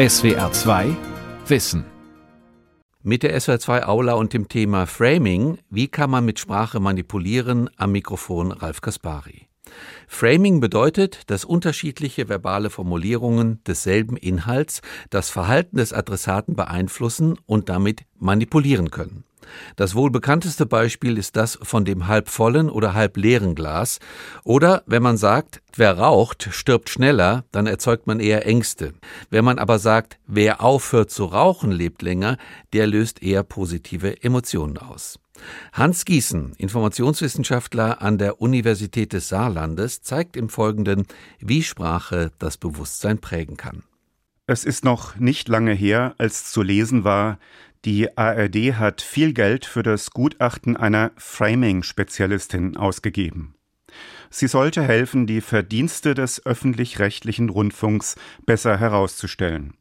SWR 2 Wissen. Mit der SWR 2 Aula und dem Thema Framing, wie kann man mit Sprache manipulieren, am Mikrofon Ralf Kaspari. Framing bedeutet, dass unterschiedliche verbale Formulierungen desselben Inhalts das Verhalten des Adressaten beeinflussen und damit manipulieren können. Das wohl bekannteste Beispiel ist das von dem halb vollen oder halb leeren Glas. Oder wenn man sagt, wer raucht, stirbt schneller, dann erzeugt man eher Ängste. Wenn man aber sagt, wer aufhört zu rauchen, lebt länger, der löst eher positive Emotionen aus. Hans Gießen, Informationswissenschaftler an der Universität des Saarlandes, zeigt im Folgenden, wie Sprache das Bewusstsein prägen kann. Es ist noch nicht lange her, als zu lesen war, die ARD hat viel Geld für das Gutachten einer Framing-Spezialistin ausgegeben. Sie sollte helfen, die Verdienste des öffentlich-rechtlichen Rundfunks besser herauszustellen.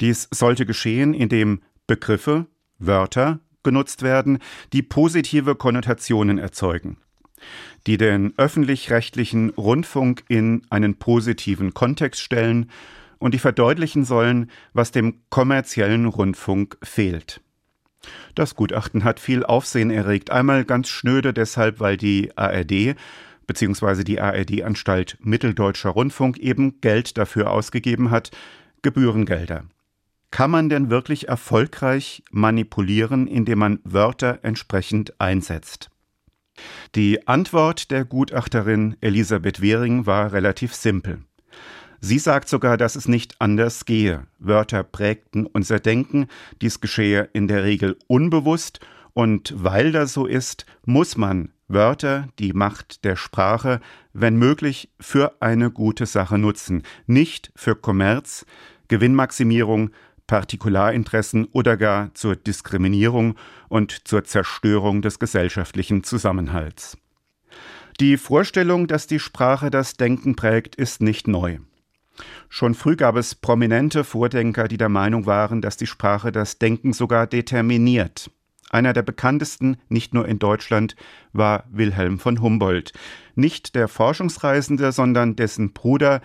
Dies sollte geschehen, indem Begriffe, Wörter genutzt werden, die positive Konnotationen erzeugen, die den öffentlich-rechtlichen Rundfunk in einen positiven Kontext stellen und die verdeutlichen sollen, was dem kommerziellen Rundfunk fehlt. Das Gutachten hat viel Aufsehen erregt, einmal ganz schnöde deshalb, weil die ARD bzw. die ARD-Anstalt Mitteldeutscher Rundfunk eben Geld dafür ausgegeben hat, Gebührengelder. Kann man denn wirklich erfolgreich manipulieren, indem man Wörter entsprechend einsetzt? Die Antwort der Gutachterin Elisabeth Wehring war relativ simpel. Sie sagt sogar, dass es nicht anders gehe. Wörter prägten unser Denken, dies geschehe in der Regel unbewusst, und weil das so ist, muss man Wörter, die Macht der Sprache, wenn möglich, für eine gute Sache nutzen, nicht für Kommerz, Gewinnmaximierung, Partikularinteressen oder gar zur Diskriminierung und zur Zerstörung des gesellschaftlichen Zusammenhalts. Die Vorstellung, dass die Sprache das Denken prägt, ist nicht neu. Schon früh gab es prominente Vordenker, die der Meinung waren, dass die Sprache das Denken sogar determiniert. Einer der bekanntesten, nicht nur in Deutschland, war Wilhelm von Humboldt. Nicht der Forschungsreisende, sondern dessen Bruder,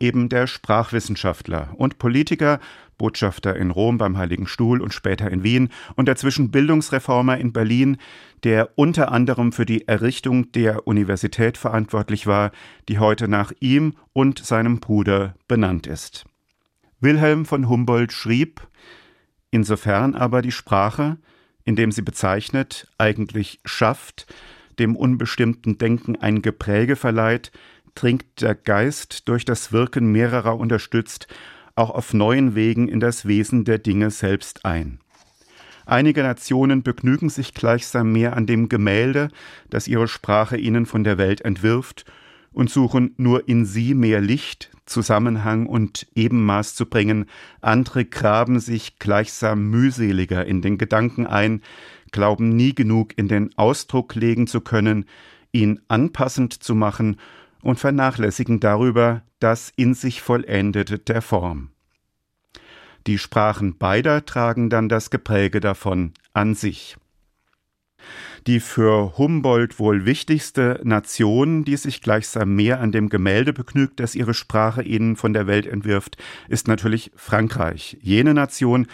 eben der Sprachwissenschaftler und Politiker, Botschafter in Rom beim Heiligen Stuhl und später in Wien und dazwischen Bildungsreformer in Berlin, der unter anderem für die Errichtung der Universität verantwortlich war, die heute nach ihm und seinem Bruder benannt ist. Wilhelm von Humboldt schrieb, insofern aber die Sprache, indem sie bezeichnet, eigentlich schafft, dem unbestimmten Denken ein Gepräge verleiht, dringt der Geist durch das Wirken mehrerer unterstützt auch auf neuen Wegen in das Wesen der Dinge selbst ein. Einige Nationen begnügen sich gleichsam mehr an dem Gemälde, das ihre Sprache ihnen von der Welt entwirft, und suchen nur in sie mehr Licht, Zusammenhang und Ebenmaß zu bringen, andere graben sich gleichsam mühseliger in den Gedanken ein, glauben nie genug in den Ausdruck legen zu können, ihn anpassend zu machen und vernachlässigen darüber das in sich vollendete der Form. Die Sprachen beider tragen dann das Gepräge davon an sich. Die für Humboldt wohl wichtigste Nation, die sich gleichsam mehr an dem Gemälde begnügt, das ihre Sprache ihnen von der Welt entwirft, ist natürlich Frankreich, jene Nation,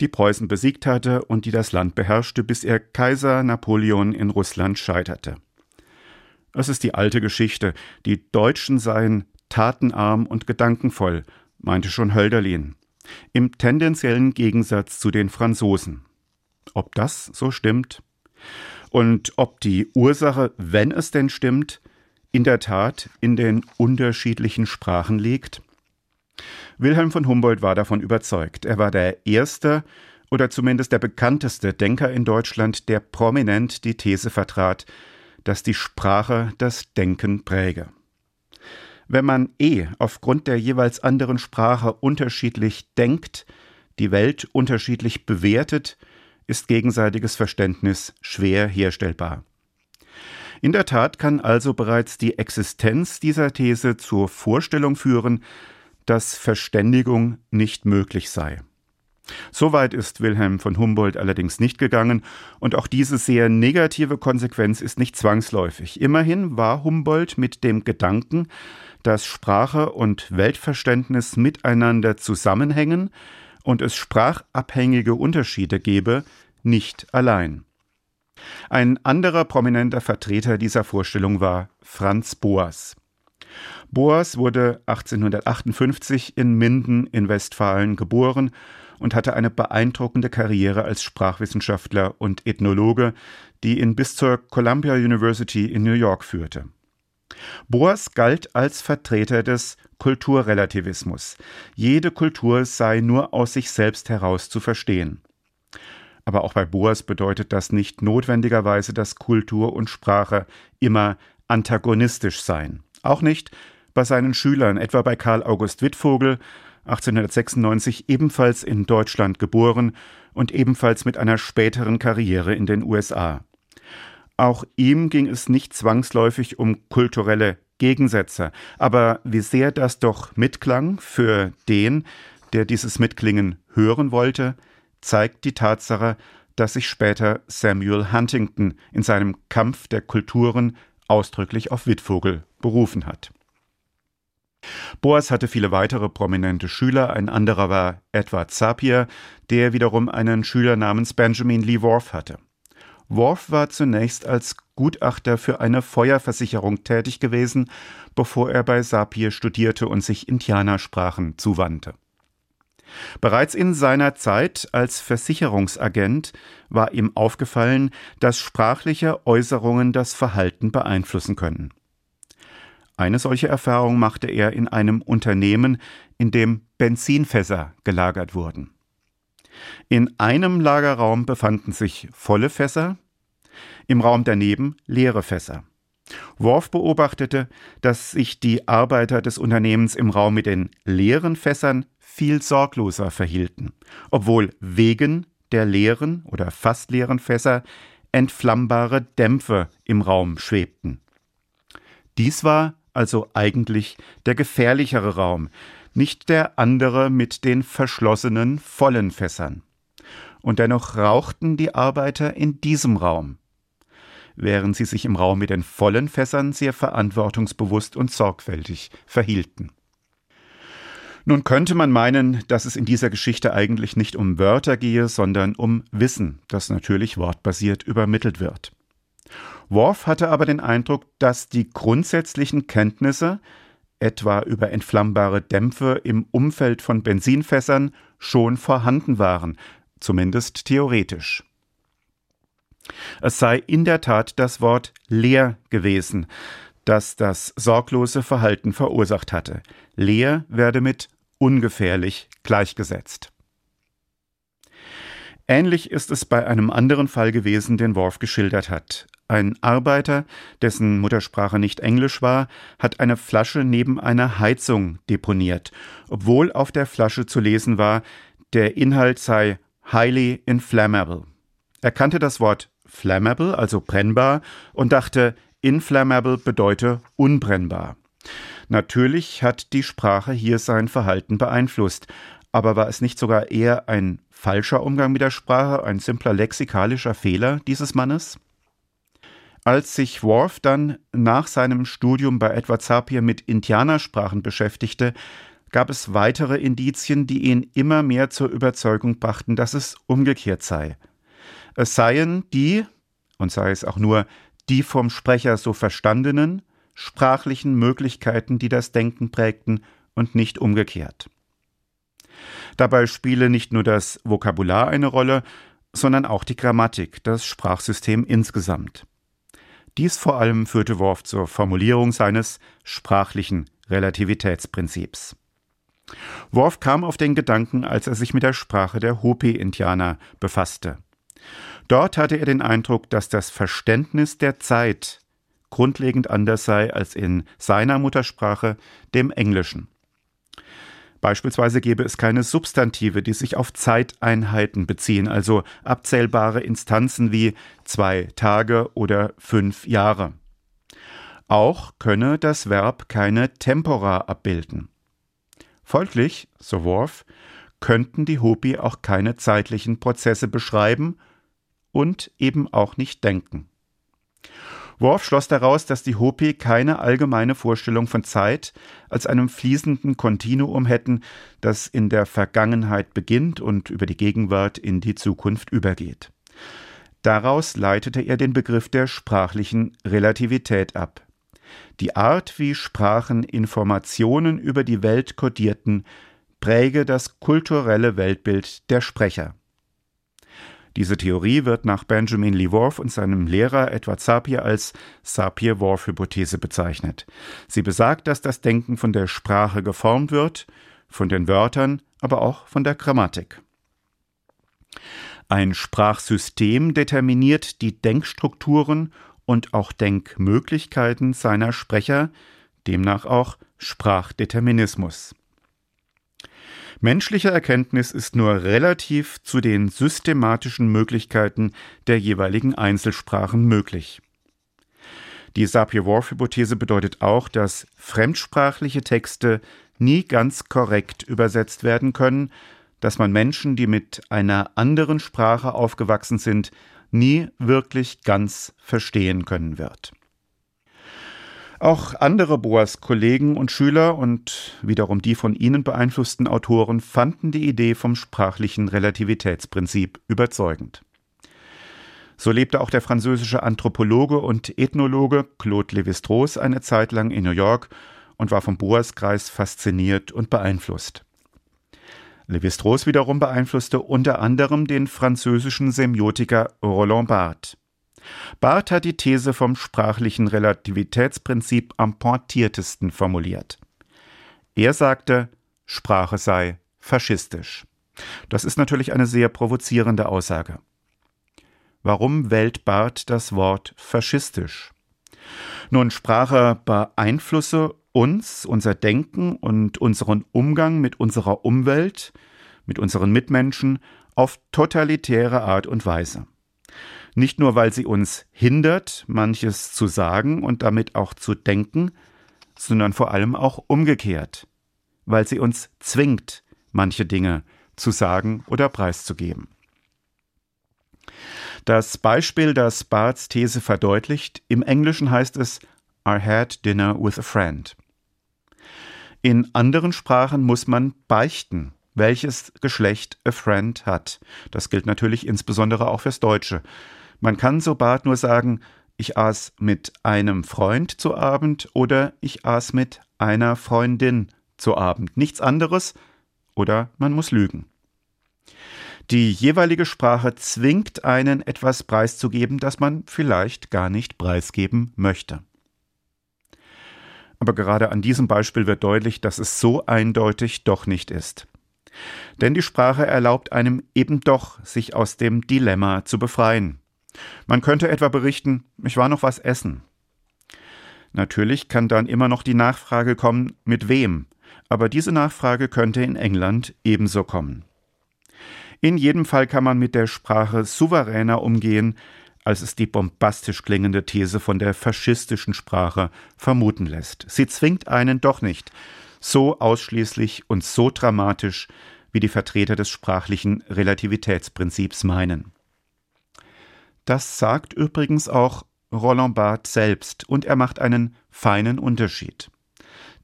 die Preußen besiegt hatte und die das Land beherrschte, bis ihr Kaiser Napoleon in Russland scheiterte. Es ist die alte Geschichte. Die Deutschen seien tatenarm und gedankenvoll, meinte schon Hölderlin. Im tendenziellen Gegensatz zu den Franzosen. Ob das so stimmt? Und ob die Ursache, wenn es denn stimmt, in der Tat in den unterschiedlichen Sprachen liegt? Wilhelm von Humboldt war davon überzeugt. Er war der erste oder zumindest der bekannteste Denker in Deutschland, der prominent die These vertrat, dass die Sprache das Denken präge. Wenn man eh aufgrund der jeweils anderen Sprache unterschiedlich denkt, die Welt unterschiedlich bewertet, ist gegenseitiges Verständnis schwer herstellbar. In der Tat kann also bereits die Existenz dieser These zur Vorstellung führen, dass Verständigung nicht möglich sei. So weit ist Wilhelm von Humboldt allerdings nicht gegangen, und auch diese sehr negative Konsequenz ist nicht zwangsläufig. Immerhin war Humboldt mit dem Gedanken, dass Sprache und Weltverständnis miteinander zusammenhängen und es sprachabhängige Unterschiede gebe, nicht allein. Ein anderer prominenter Vertreter dieser Vorstellung war Franz Boas. Boas wurde 1858 in Minden in Westfalen geboren und hatte eine beeindruckende Karriere als Sprachwissenschaftler und Ethnologe, die ihn bis zur Columbia University in New York führte. Boas galt als Vertreter des Kulturrelativismus. Jede Kultur sei nur aus sich selbst heraus zu verstehen. Aber auch bei Boas bedeutet das nicht notwendigerweise, dass Kultur und Sprache immer antagonistisch seien. Auch nicht bei seinen Schülern, etwa bei Karl August Wittvogel, 1896 ebenfalls in Deutschland geboren und ebenfalls mit einer späteren Karriere in den USA. Auch ihm ging es nicht zwangsläufig um kulturelle Gegensätze, aber wie sehr das doch mitklang für den, der dieses Mitklingen hören wollte, zeigt die Tatsache, dass sich später Samuel Huntington in seinem Kampf der Kulturen ausdrücklich auf Wittvogel berufen hat. Boas hatte viele weitere prominente Schüler, ein anderer war Edward Zapier, der wiederum einen Schüler namens Benjamin Lee Worf hatte. Worf war zunächst als Gutachter für eine Feuerversicherung tätig gewesen, bevor er bei Sapir studierte und sich Indianersprachen zuwandte. Bereits in seiner Zeit als Versicherungsagent war ihm aufgefallen, dass sprachliche Äußerungen das Verhalten beeinflussen können. Eine solche Erfahrung machte er in einem Unternehmen, in dem Benzinfässer gelagert wurden. In einem Lagerraum befanden sich volle Fässer, im Raum daneben leere Fässer. Worf beobachtete, dass sich die Arbeiter des Unternehmens im Raum mit den leeren Fässern viel sorgloser verhielten, obwohl wegen der leeren oder fast leeren Fässer entflammbare Dämpfe im Raum schwebten. Dies war also eigentlich der gefährlichere Raum, nicht der andere mit den verschlossenen, vollen Fässern. Und dennoch rauchten die Arbeiter in diesem Raum, während sie sich im Raum mit den vollen Fässern sehr verantwortungsbewusst und sorgfältig verhielten. Nun könnte man meinen, dass es in dieser Geschichte eigentlich nicht um Wörter gehe, sondern um Wissen, das natürlich wortbasiert übermittelt wird. Worf hatte aber den Eindruck, dass die grundsätzlichen Kenntnisse, etwa über entflammbare Dämpfe im Umfeld von Benzinfässern, schon vorhanden waren, zumindest theoretisch. Es sei in der Tat das Wort leer gewesen, das das sorglose Verhalten verursacht hatte. Leer werde mit ungefährlich gleichgesetzt. Ähnlich ist es bei einem anderen Fall gewesen, den Worf geschildert hat. Ein Arbeiter, dessen Muttersprache nicht Englisch war, hat eine Flasche neben einer Heizung deponiert, obwohl auf der Flasche zu lesen war, der Inhalt sei highly inflammable. Er kannte das Wort flammable, also brennbar, und dachte, inflammable bedeute unbrennbar. Natürlich hat die Sprache hier sein Verhalten beeinflusst, aber war es nicht sogar eher ein falscher Umgang mit der Sprache, ein simpler lexikalischer Fehler dieses Mannes? Als sich Worf dann nach seinem Studium bei Edward Sapir mit Indianersprachen beschäftigte, gab es weitere Indizien, die ihn immer mehr zur Überzeugung brachten, dass es umgekehrt sei. Es seien die, und sei es auch nur die vom Sprecher so verstandenen, sprachlichen Möglichkeiten, die das Denken prägten und nicht umgekehrt. Dabei spiele nicht nur das Vokabular eine Rolle, sondern auch die Grammatik, das Sprachsystem insgesamt. Dies vor allem führte Worf zur Formulierung seines sprachlichen Relativitätsprinzips. Worf kam auf den Gedanken, als er sich mit der Sprache der Hopi-Indianer befasste. Dort hatte er den Eindruck, dass das Verständnis der Zeit grundlegend anders sei als in seiner Muttersprache, dem Englischen. Beispielsweise gäbe es keine Substantive, die sich auf Zeiteinheiten beziehen, also abzählbare Instanzen wie zwei Tage oder fünf Jahre. Auch könne das Verb keine Tempora abbilden. Folglich, so Worf, könnten die Hopi auch keine zeitlichen Prozesse beschreiben und eben auch nicht denken. Worf schloss daraus, dass die Hopi keine allgemeine Vorstellung von Zeit als einem fließenden Kontinuum hätten, das in der Vergangenheit beginnt und über die Gegenwart in die Zukunft übergeht. Daraus leitete er den Begriff der sprachlichen Relativität ab. Die Art, wie Sprachen Informationen über die Welt kodierten, präge das kulturelle Weltbild der Sprecher. Diese Theorie wird nach Benjamin Lee Worf und seinem Lehrer Edward Sapir als Sapir-Whorf-Hypothese bezeichnet. Sie besagt, dass das Denken von der Sprache geformt wird, von den Wörtern, aber auch von der Grammatik. Ein Sprachsystem determiniert die Denkstrukturen und auch Denkmöglichkeiten seiner Sprecher, demnach auch Sprachdeterminismus. Menschliche Erkenntnis ist nur relativ zu den systematischen Möglichkeiten der jeweiligen Einzelsprachen möglich. Die Sapir-Whorf-Hypothese bedeutet auch, dass fremdsprachliche Texte nie ganz korrekt übersetzt werden können, dass man Menschen, die mit einer anderen Sprache aufgewachsen sind, nie wirklich ganz verstehen können wird. Auch andere Boas Kollegen und Schüler und wiederum die von ihnen beeinflussten Autoren fanden die Idee vom sprachlichen Relativitätsprinzip überzeugend. So lebte auch der französische Anthropologe und Ethnologe Claude Lévi-Strauss eine Zeit lang in New York und war vom Boas-Kreis fasziniert und beeinflusst. Lévi-Strauss wiederum beeinflusste unter anderem den französischen Semiotiker Roland Barthes. Barth hat die These vom sprachlichen Relativitätsprinzip am pointiertesten formuliert. Er sagte, Sprache sei faschistisch. Das ist natürlich eine sehr provozierende Aussage. Warum wählt Barth das Wort faschistisch? Nun, Sprache beeinflusse uns, unser Denken und unseren Umgang mit unserer Umwelt, mit unseren Mitmenschen auf totalitäre Art und Weise. Nicht nur, weil sie uns hindert, manches zu sagen und damit auch zu denken, sondern vor allem auch umgekehrt, weil sie uns zwingt, manche Dinge zu sagen oder preiszugeben. Das Beispiel, das Barths These verdeutlicht, im Englischen heißt es I had dinner with a friend. In anderen Sprachen muss man beichten, welches Geschlecht a friend hat. Das gilt natürlich insbesondere auch fürs Deutsche. Man kann so Bart nur sagen, ich aß mit einem Freund zu Abend oder ich aß mit einer Freundin zu Abend. Nichts anderes oder man muss lügen. Die jeweilige Sprache zwingt einen, etwas preiszugeben, das man vielleicht gar nicht preisgeben möchte. Aber gerade an diesem Beispiel wird deutlich, dass es so eindeutig doch nicht ist. Denn die Sprache erlaubt einem eben doch, sich aus dem Dilemma zu befreien. Man könnte etwa berichten, ich war noch was essen. Natürlich kann dann immer noch die Nachfrage kommen, mit wem, aber diese Nachfrage könnte in England ebenso kommen. In jedem Fall kann man mit der Sprache souveräner umgehen, als es die bombastisch klingende These von der faschistischen Sprache vermuten lässt. Sie zwingt einen doch nicht, so ausschließlich und so dramatisch, wie die Vertreter des sprachlichen Relativitätsprinzips meinen. Das sagt übrigens auch Roland Barthes selbst und er macht einen feinen Unterschied.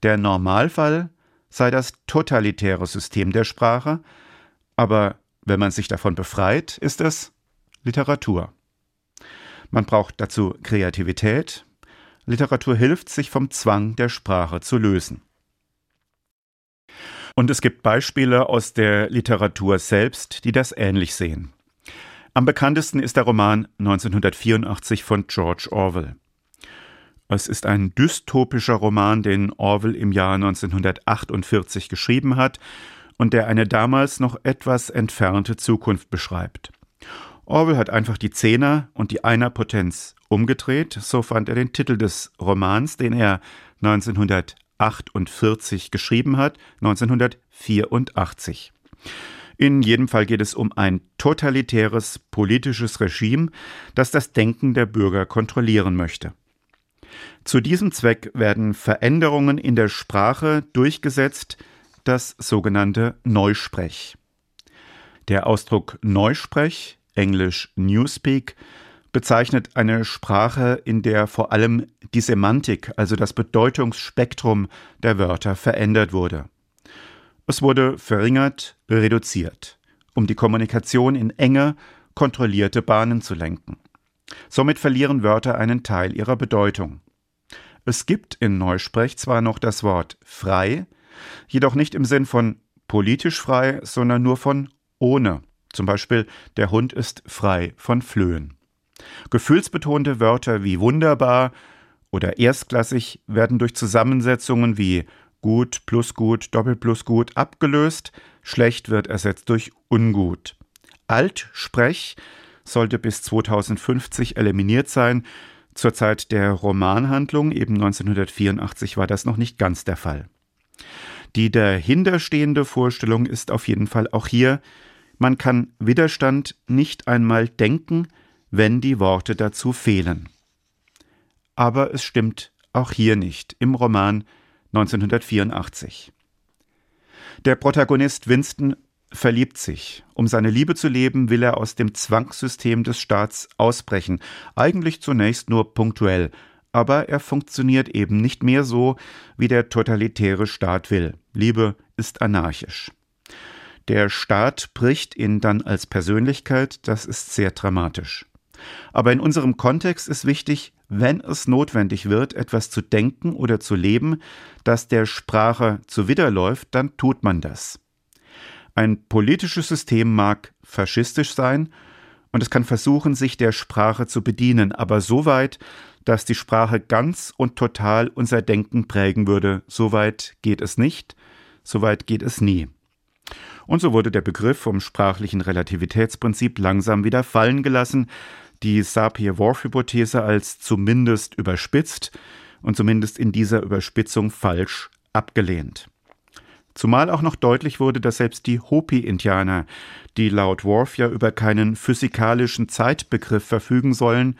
Der Normalfall sei das totalitäre System der Sprache, aber wenn man sich davon befreit, ist es Literatur. Man braucht dazu Kreativität. Literatur hilft, sich vom Zwang der Sprache zu lösen. Und es gibt Beispiele aus der Literatur selbst, die das ähnlich sehen. Am bekanntesten ist der Roman 1984 von George Orwell. Es ist ein dystopischer Roman, den Orwell im Jahr 1948 geschrieben hat und der eine damals noch etwas entfernte Zukunft beschreibt. Orwell hat einfach die Zehner und die Einerpotenz umgedreht, so fand er den Titel des Romans, den er 1948 geschrieben hat, 1984. In jedem Fall geht es um ein totalitäres politisches Regime, das das Denken der Bürger kontrollieren möchte. Zu diesem Zweck werden Veränderungen in der Sprache durchgesetzt, das sogenannte Neusprech. Der Ausdruck Neusprech, englisch Newspeak, bezeichnet eine Sprache, in der vor allem die Semantik, also das Bedeutungsspektrum der Wörter verändert wurde. Es wurde verringert, reduziert, um die Kommunikation in enge, kontrollierte Bahnen zu lenken. Somit verlieren Wörter einen Teil ihrer Bedeutung. Es gibt in Neusprech zwar noch das Wort frei, jedoch nicht im Sinn von politisch frei, sondern nur von ohne. Zum Beispiel der Hund ist frei von Flöhen. Gefühlsbetonte Wörter wie wunderbar oder erstklassig werden durch Zusammensetzungen wie gut plus gut doppelt plus gut abgelöst, schlecht wird ersetzt durch ungut. Altsprech sollte bis 2050 eliminiert sein. Zur Zeit der Romanhandlung, eben 1984, war das noch nicht ganz der Fall. Die dahinterstehende Vorstellung ist auf jeden Fall auch hier, man kann Widerstand nicht einmal denken, wenn die Worte dazu fehlen. Aber es stimmt auch hier nicht im Roman 1984. Der Protagonist Winston verliebt sich. Um seine Liebe zu leben, will er aus dem Zwangssystem des Staats ausbrechen, eigentlich zunächst nur punktuell, aber er funktioniert eben nicht mehr so, wie der totalitäre Staat will. Liebe ist anarchisch. Der Staat bricht ihn dann als Persönlichkeit, das ist sehr dramatisch. Aber in unserem Kontext ist wichtig, wenn es notwendig wird, etwas zu denken oder zu leben, das der Sprache zuwiderläuft, dann tut man das. Ein politisches System mag faschistisch sein und es kann versuchen, sich der Sprache zu bedienen, aber so weit, dass die Sprache ganz und total unser Denken prägen würde, so weit geht es nicht, so weit geht es nie. Und so wurde der Begriff vom sprachlichen Relativitätsprinzip langsam wieder fallen gelassen, die Sapir-Whorf-Hypothese als zumindest überspitzt und zumindest in dieser Überspitzung falsch abgelehnt. Zumal auch noch deutlich wurde, dass selbst die Hopi-Indianer, die laut Worf ja über keinen physikalischen Zeitbegriff verfügen sollen,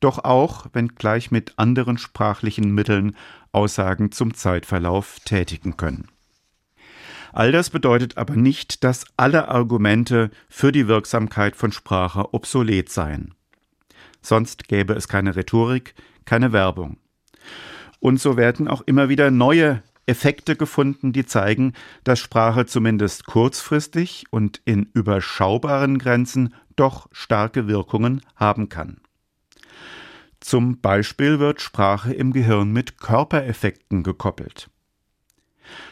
doch auch, wenngleich mit anderen sprachlichen Mitteln, Aussagen zum Zeitverlauf tätigen können. All das bedeutet aber nicht, dass alle Argumente für die Wirksamkeit von Sprache obsolet seien. Sonst gäbe es keine Rhetorik, keine Werbung. Und so werden auch immer wieder neue Effekte gefunden, die zeigen, dass Sprache zumindest kurzfristig und in überschaubaren Grenzen doch starke Wirkungen haben kann. Zum Beispiel wird Sprache im Gehirn mit Körpereffekten gekoppelt.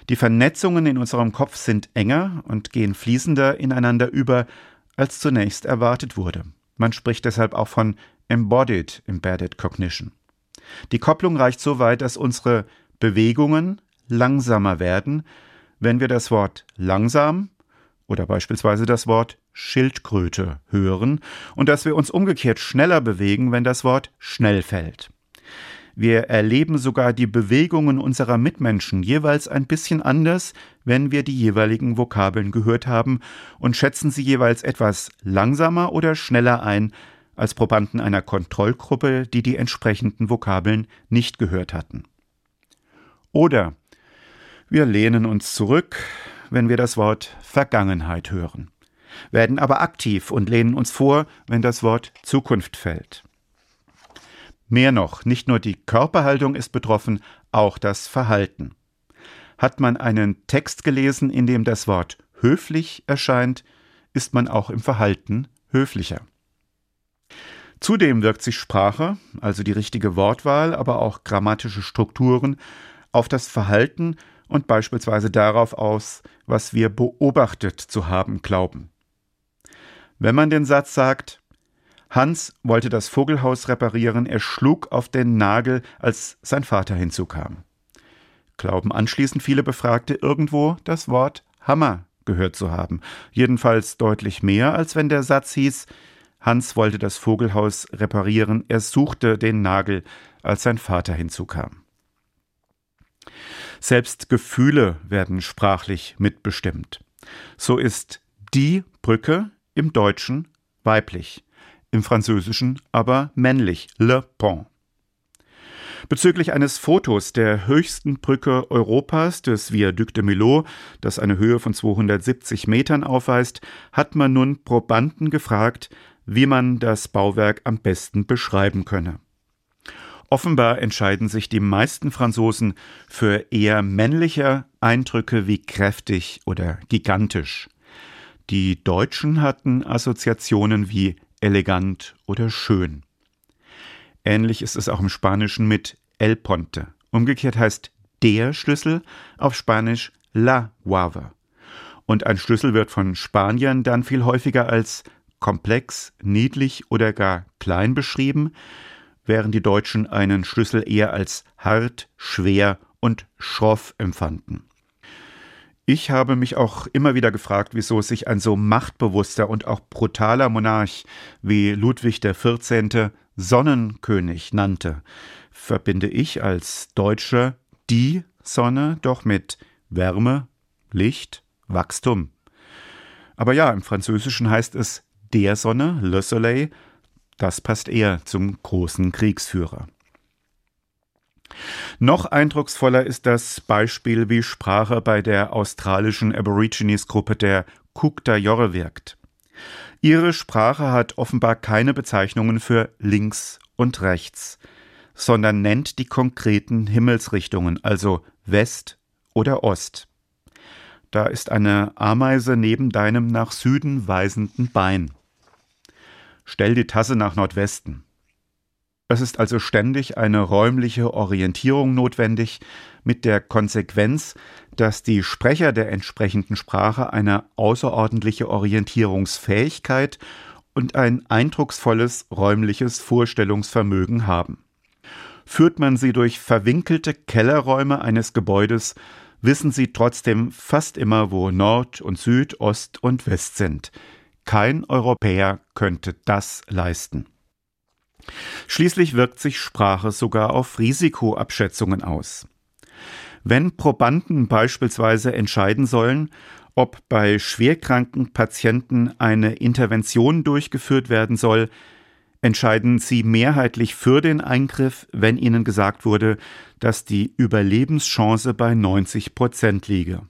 Die Vernetzungen in unserem Kopf sind enger und gehen fließender ineinander über, als zunächst erwartet wurde. Man spricht deshalb auch von Embodied Embedded Cognition. Die Kopplung reicht so weit, dass unsere Bewegungen langsamer werden, wenn wir das Wort langsam oder beispielsweise das Wort Schildkröte hören und dass wir uns umgekehrt schneller bewegen, wenn das Wort schnell fällt. Wir erleben sogar die Bewegungen unserer Mitmenschen jeweils ein bisschen anders, wenn wir die jeweiligen Vokabeln gehört haben und schätzen sie jeweils etwas langsamer oder schneller ein als Probanden einer Kontrollgruppe, die die entsprechenden Vokabeln nicht gehört hatten. Oder wir lehnen uns zurück, wenn wir das Wort Vergangenheit hören, werden aber aktiv und lehnen uns vor, wenn das Wort Zukunft fällt. Mehr noch, nicht nur die Körperhaltung ist betroffen, auch das Verhalten. Hat man einen Text gelesen, in dem das Wort höflich erscheint, ist man auch im Verhalten höflicher. Zudem wirkt sich Sprache, also die richtige Wortwahl, aber auch grammatische Strukturen, auf das Verhalten und beispielsweise darauf aus, was wir beobachtet zu haben glauben. Wenn man den Satz sagt, Hans wollte das Vogelhaus reparieren, er schlug auf den Nagel, als sein Vater hinzukam. Glauben anschließend viele Befragte irgendwo das Wort Hammer gehört zu haben, jedenfalls deutlich mehr, als wenn der Satz hieß, Hans wollte das Vogelhaus reparieren, er suchte den Nagel, als sein Vater hinzukam. Selbst Gefühle werden sprachlich mitbestimmt. So ist die Brücke im Deutschen weiblich, im Französischen aber männlich, le pont. Bezüglich eines Fotos der höchsten Brücke Europas, des Viaduc de Milo, das eine Höhe von 270 Metern aufweist, hat man nun Probanden gefragt, wie man das Bauwerk am besten beschreiben könne. Offenbar entscheiden sich die meisten Franzosen für eher männliche Eindrücke wie kräftig oder gigantisch. Die Deutschen hatten Assoziationen wie elegant oder schön. Ähnlich ist es auch im Spanischen mit El Ponte. Umgekehrt heißt der Schlüssel auf Spanisch La Guave. Und ein Schlüssel wird von Spaniern dann viel häufiger als komplex, niedlich oder gar klein beschrieben, während die Deutschen einen Schlüssel eher als hart, schwer und schroff empfanden. Ich habe mich auch immer wieder gefragt, wieso sich ein so machtbewusster und auch brutaler Monarch wie Ludwig XIV. Sonnenkönig nannte, verbinde ich als Deutsche die Sonne doch mit Wärme, Licht, Wachstum. Aber ja, im Französischen heißt es der Sonne, Le Soleil, das passt eher zum großen Kriegsführer. Noch eindrucksvoller ist das Beispiel, wie Sprache bei der australischen Aborigines-Gruppe der Kukta-Jorre wirkt. Ihre Sprache hat offenbar keine Bezeichnungen für links und rechts, sondern nennt die konkreten Himmelsrichtungen, also West oder Ost. Da ist eine Ameise neben deinem nach Süden weisenden Bein. Stell die Tasse nach Nordwesten. Es ist also ständig eine räumliche Orientierung notwendig, mit der Konsequenz, dass die Sprecher der entsprechenden Sprache eine außerordentliche Orientierungsfähigkeit und ein eindrucksvolles räumliches Vorstellungsvermögen haben. Führt man sie durch verwinkelte Kellerräume eines Gebäudes, wissen sie trotzdem fast immer, wo Nord und Süd, Ost und West sind. Kein Europäer könnte das leisten. Schließlich wirkt sich Sprache sogar auf Risikoabschätzungen aus. Wenn Probanden beispielsweise entscheiden sollen, ob bei schwerkranken Patienten eine Intervention durchgeführt werden soll, entscheiden sie mehrheitlich für den Eingriff, wenn ihnen gesagt wurde, dass die Überlebenschance bei 90 Prozent liege.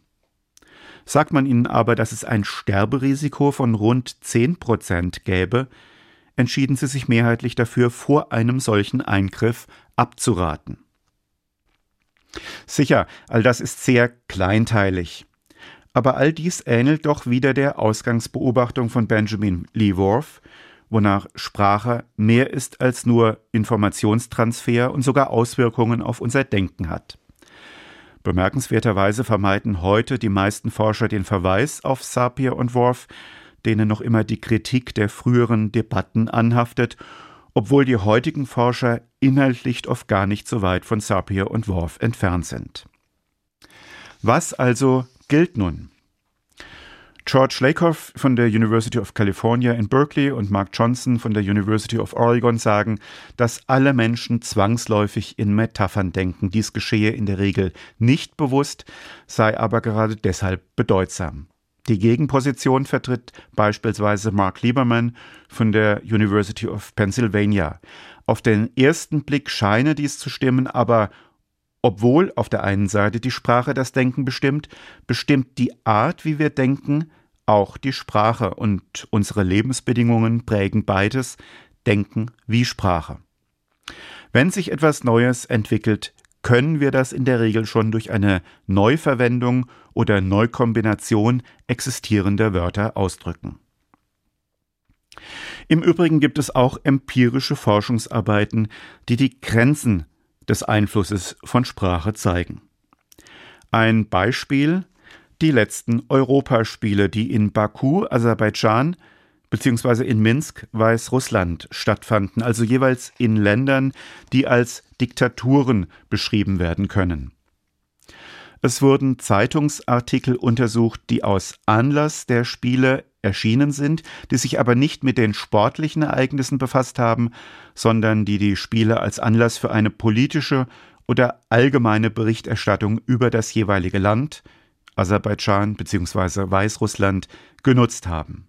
Sagt man ihnen aber, dass es ein Sterberisiko von rund 10 Prozent gäbe, entschieden sie sich mehrheitlich dafür, vor einem solchen Eingriff abzuraten. Sicher, all das ist sehr kleinteilig. Aber all dies ähnelt doch wieder der Ausgangsbeobachtung von Benjamin Lee Worf, wonach Sprache mehr ist als nur Informationstransfer und sogar Auswirkungen auf unser Denken hat. Bemerkenswerterweise vermeiden heute die meisten Forscher den Verweis auf Sapir und Worf, denen noch immer die Kritik der früheren Debatten anhaftet, obwohl die heutigen Forscher inhaltlich oft gar nicht so weit von Sapir und Worf entfernt sind. Was also gilt nun? George Lakoff von der University of California in Berkeley und Mark Johnson von der University of Oregon sagen, dass alle Menschen zwangsläufig in Metaphern denken. Dies geschehe in der Regel nicht bewusst, sei aber gerade deshalb bedeutsam. Die Gegenposition vertritt beispielsweise Mark Lieberman von der University of Pennsylvania. Auf den ersten Blick scheine dies zu stimmen, aber obwohl auf der einen Seite die Sprache das Denken bestimmt, bestimmt die Art, wie wir denken, auch die Sprache und unsere Lebensbedingungen prägen beides, Denken wie Sprache. Wenn sich etwas Neues entwickelt, können wir das in der Regel schon durch eine Neuverwendung oder Neukombination existierender Wörter ausdrücken. Im Übrigen gibt es auch empirische Forschungsarbeiten, die die Grenzen des Einflusses von Sprache zeigen. Ein Beispiel die letzten Europaspiele, die in Baku, Aserbaidschan bzw. in Minsk, Weißrussland stattfanden, also jeweils in Ländern, die als Diktaturen beschrieben werden können. Es wurden Zeitungsartikel untersucht, die aus Anlass der Spiele erschienen sind, die sich aber nicht mit den sportlichen Ereignissen befasst haben, sondern die die Spiele als Anlass für eine politische oder allgemeine Berichterstattung über das jeweilige Land, Aserbaidschan bzw. Weißrussland, genutzt haben.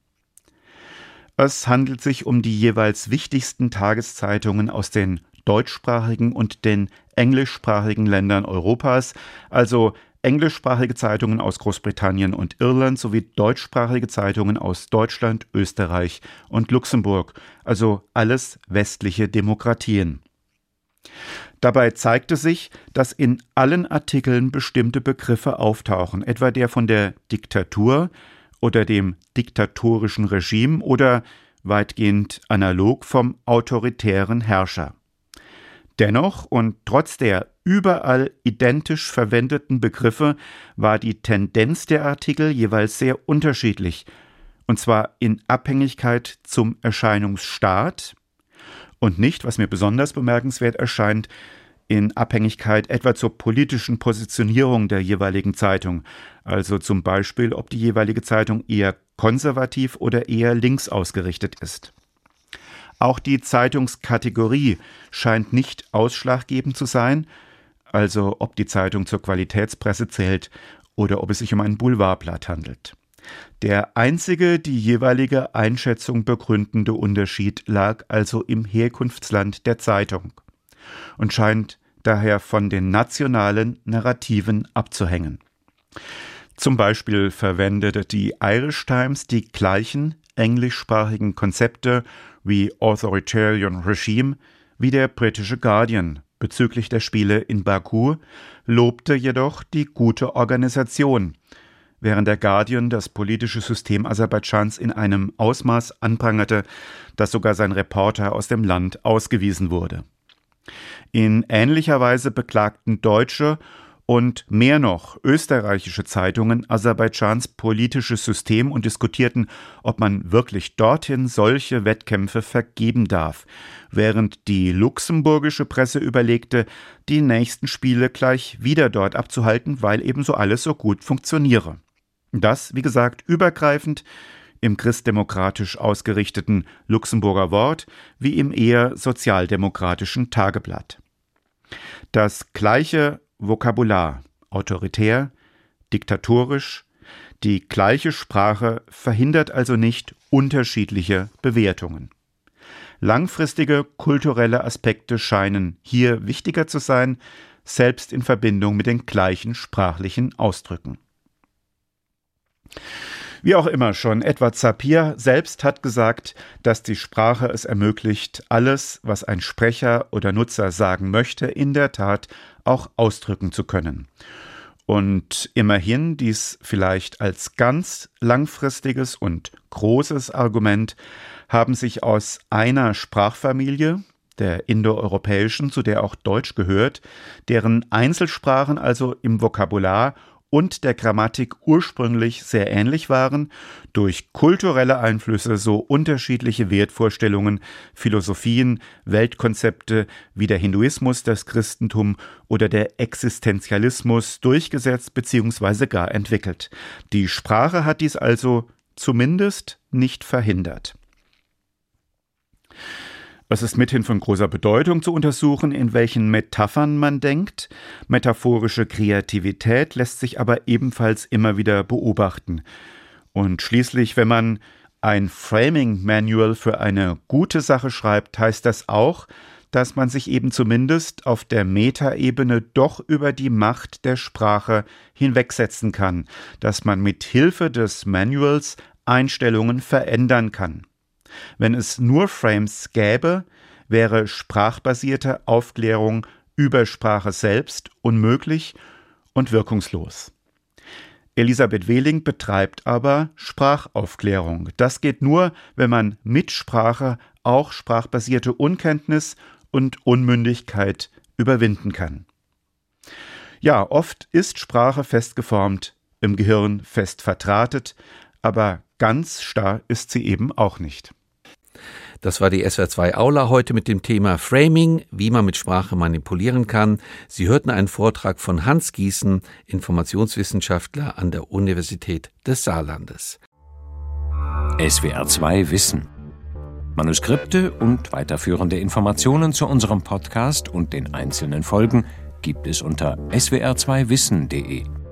Es handelt sich um die jeweils wichtigsten Tageszeitungen aus den deutschsprachigen und den englischsprachigen Ländern Europas, also englischsprachige Zeitungen aus Großbritannien und Irland sowie deutschsprachige Zeitungen aus Deutschland, Österreich und Luxemburg, also alles westliche Demokratien. Dabei zeigte sich, dass in allen Artikeln bestimmte Begriffe auftauchen, etwa der von der Diktatur oder dem diktatorischen Regime oder weitgehend analog vom autoritären Herrscher. Dennoch und trotz der überall identisch verwendeten Begriffe war die Tendenz der Artikel jeweils sehr unterschiedlich, und zwar in Abhängigkeit zum Erscheinungsstaat und nicht, was mir besonders bemerkenswert erscheint, in Abhängigkeit etwa zur politischen Positionierung der jeweiligen Zeitung, also zum Beispiel, ob die jeweilige Zeitung eher konservativ oder eher links ausgerichtet ist. Auch die Zeitungskategorie scheint nicht ausschlaggebend zu sein, also ob die Zeitung zur Qualitätspresse zählt oder ob es sich um ein Boulevardblatt handelt. Der einzige die jeweilige Einschätzung begründende Unterschied lag also im Herkunftsland der Zeitung und scheint daher von den nationalen Narrativen abzuhängen. Zum Beispiel verwendete die Irish Times die gleichen englischsprachigen Konzepte wie Authoritarian Regime wie der britische Guardian bezüglich der Spiele in Baku, lobte jedoch die gute Organisation, während der Guardian das politische System Aserbaidschans in einem Ausmaß anprangerte, dass sogar sein Reporter aus dem Land ausgewiesen wurde. In ähnlicher Weise beklagten deutsche und mehr noch österreichische Zeitungen Aserbaidschans politisches System und diskutierten, ob man wirklich dorthin solche Wettkämpfe vergeben darf, während die luxemburgische Presse überlegte, die nächsten Spiele gleich wieder dort abzuhalten, weil ebenso alles so gut funktioniere. Das, wie gesagt, übergreifend im christdemokratisch ausgerichteten Luxemburger Wort wie im eher sozialdemokratischen Tageblatt. Das gleiche Vokabular, autoritär, diktatorisch, die gleiche Sprache verhindert also nicht unterschiedliche Bewertungen. Langfristige kulturelle Aspekte scheinen hier wichtiger zu sein, selbst in Verbindung mit den gleichen sprachlichen Ausdrücken. Wie auch immer schon, Edward Sapir selbst hat gesagt, dass die Sprache es ermöglicht, alles, was ein Sprecher oder Nutzer sagen möchte, in der Tat auch ausdrücken zu können. Und immerhin dies vielleicht als ganz langfristiges und großes Argument haben sich aus einer Sprachfamilie, der indoeuropäischen, zu der auch Deutsch gehört, deren Einzelsprachen also im Vokabular und der Grammatik ursprünglich sehr ähnlich waren, durch kulturelle Einflüsse so unterschiedliche Wertvorstellungen, Philosophien, Weltkonzepte wie der Hinduismus, das Christentum oder der Existenzialismus durchgesetzt bzw. gar entwickelt. Die Sprache hat dies also zumindest nicht verhindert. Es ist mithin von großer Bedeutung zu untersuchen, in welchen Metaphern man denkt. Metaphorische Kreativität lässt sich aber ebenfalls immer wieder beobachten. Und schließlich, wenn man ein Framing Manual für eine gute Sache schreibt, heißt das auch, dass man sich eben zumindest auf der Metaebene doch über die Macht der Sprache hinwegsetzen kann, dass man mit Hilfe des Manuals Einstellungen verändern kann. Wenn es nur Frames gäbe, wäre sprachbasierte Aufklärung über Sprache selbst unmöglich und wirkungslos. Elisabeth Wehling betreibt aber Sprachaufklärung. Das geht nur, wenn man mit Sprache auch sprachbasierte Unkenntnis und Unmündigkeit überwinden kann. Ja, oft ist Sprache fest geformt, im Gehirn fest verdrahtet, aber ganz starr ist sie eben auch nicht. Das war die SWR2 Aula heute mit dem Thema Framing, wie man mit Sprache manipulieren kann. Sie hörten einen Vortrag von Hans Gießen, Informationswissenschaftler an der Universität des Saarlandes. SWR2 Wissen. Manuskripte und weiterführende Informationen zu unserem Podcast und den einzelnen Folgen gibt es unter swr2wissen.de.